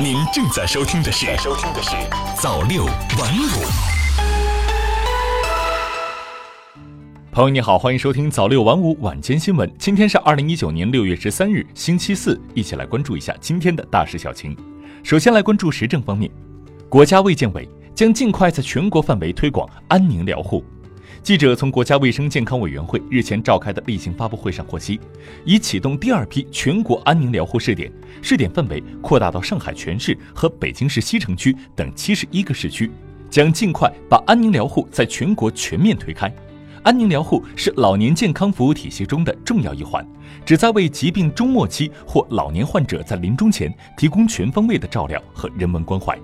您正在收听的是《收听的是早六晚五》。朋友你好，欢迎收听早六晚五晚间新闻。今天是二零一九年六月十三日，星期四，一起来关注一下今天的大事小情。首先来关注时政方面，国家卫健委将尽快在全国范围推广安宁疗护。记者从国家卫生健康委员会日前召开的例行发布会上获悉，已启动第二批全国安宁疗护试点，试点范围扩大到上海全市和北京市西城区等七十一个市区，将尽快把安宁疗护在全国全面推开。安宁疗护是老年健康服务体系中的重要一环，旨在为疾病中末期或老年患者在临终前提供全方位的照料和人文关怀。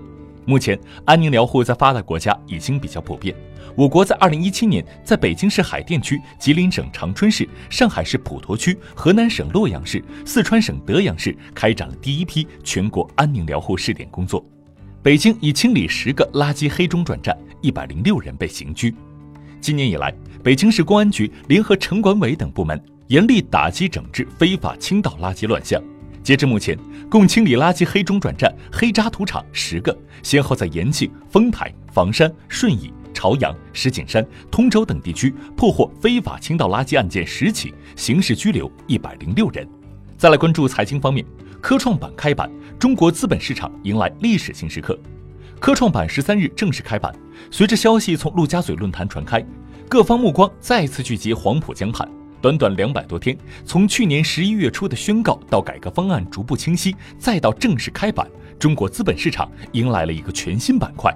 目前，安宁疗护在发达国家已经比较普遍。我国在二零一七年，在北京市海淀区、吉林省长春市、上海市普陀区、河南省洛阳市、四川省德阳市开展了第一批全国安宁疗护试点工作。北京已清理十个垃圾黑中转站，一百零六人被刑拘。今年以来，北京市公安局联合城管委等部门严厉打击整治非法倾倒垃圾乱象。截至目前，共清理垃圾黑中转站、黑渣土场十个，先后在延庆、丰台、房山、顺义、朝阳、石景山、通州等地区破获非法倾倒垃圾案件十起，刑事拘留一百零六人。再来关注财经方面，科创板开板，中国资本市场迎来历史性时刻。科创板十三日正式开板，随着消息从陆家嘴论坛传开，各方目光再次聚集黄浦江畔。短短两百多天，从去年十一月初的宣告到改革方案逐步清晰，再到正式开板，中国资本市场迎来了一个全新板块。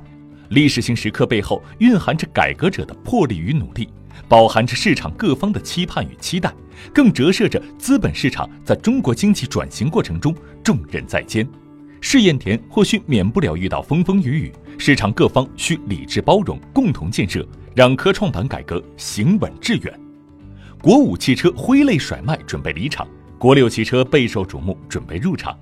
历史性时刻背后蕴含着改革者的魄力与努力，饱含着市场各方的期盼与期待，更折射着资本市场在中国经济转型过程中重任在肩。试验田或许免不了遇到风风雨雨，市场各方需理智包容，共同建设，让科创板改革行稳致远。国五汽车挥泪甩卖，准备离场；国六汽车备受瞩目，准备入场。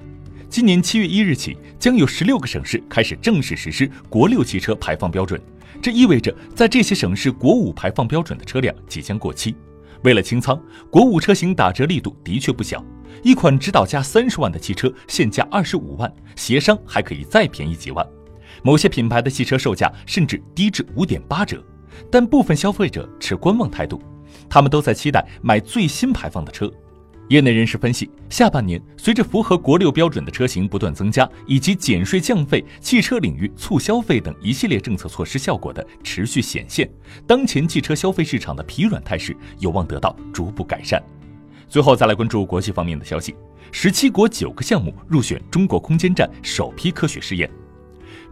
今年七月一日起，将有十六个省市开始正式实施国六汽车排放标准。这意味着，在这些省市，国五排放标准的车辆即将过期。为了清仓，国五车型打折力度的确不小。一款指导价三十万的汽车，现价二十五万，协商还可以再便宜几万。某些品牌的汽车售价甚至低至五点八折，但部分消费者持观望态度。他们都在期待买最新排放的车。业内人士分析，下半年随着符合国六标准的车型不断增加，以及减税降费、汽车领域促消费等一系列政策措施效果的持续显现，当前汽车消费市场的疲软态势有望得到逐步改善。最后再来关注国际方面的消息：十七国九个项目入选中国空间站首批科学试验。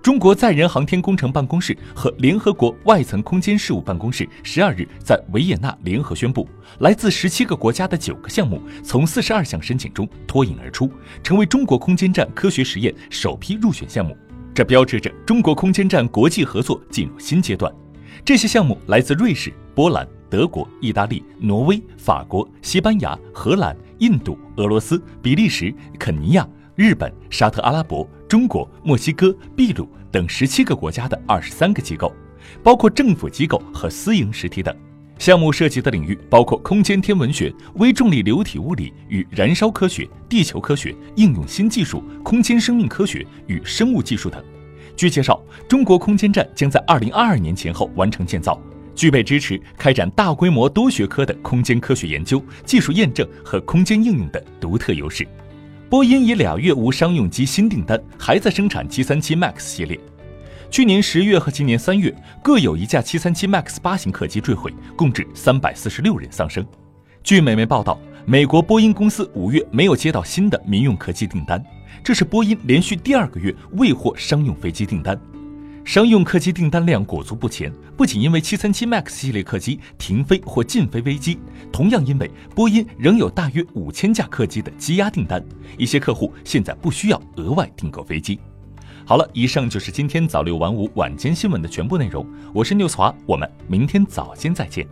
中国载人航天工程办公室和联合国外层空间事务办公室十二日在维也纳联合宣布，来自十七个国家的九个项目从四十二项申请中脱颖而出，成为中国空间站科学实验首批入选项目。这标志着中国空间站国际合作进入新阶段。这些项目来自瑞士、波兰、德国、意大利、挪威、法国、西班牙、荷兰、印度、俄罗斯、比利时、肯尼亚。日本、沙特阿拉伯、中国、墨西哥、秘鲁等十七个国家的二十三个机构，包括政府机构和私营实体等。项目涉及的领域包括空间天文学、微重力流体物理与燃烧科学、地球科学、应用新技术、空间生命科学与生物技术等。据介绍，中国空间站将在二零二二年前后完成建造，具备支持开展大规模多学科的空间科学研究、技术验证和空间应用的独特优势。波音已俩月无商用机新订单，还在生产737 MAX 系列。去年十月和今年三月，各有一架737 MAX 八型客机坠毁，共致三百四十六人丧生。据美媒报道，美国波音公司五月没有接到新的民用客机订单，这是波音连续第二个月未获商用飞机订单。商用客机订单量裹足不前，不仅因为737 MAX 系列客机停飞或禁飞危机，同样因为波音仍有大约五千架客机的积压订单，一些客户现在不需要额外订购飞机。好了，以上就是今天早六晚五晚间新闻的全部内容，我是 news 华，我们明天早间再见。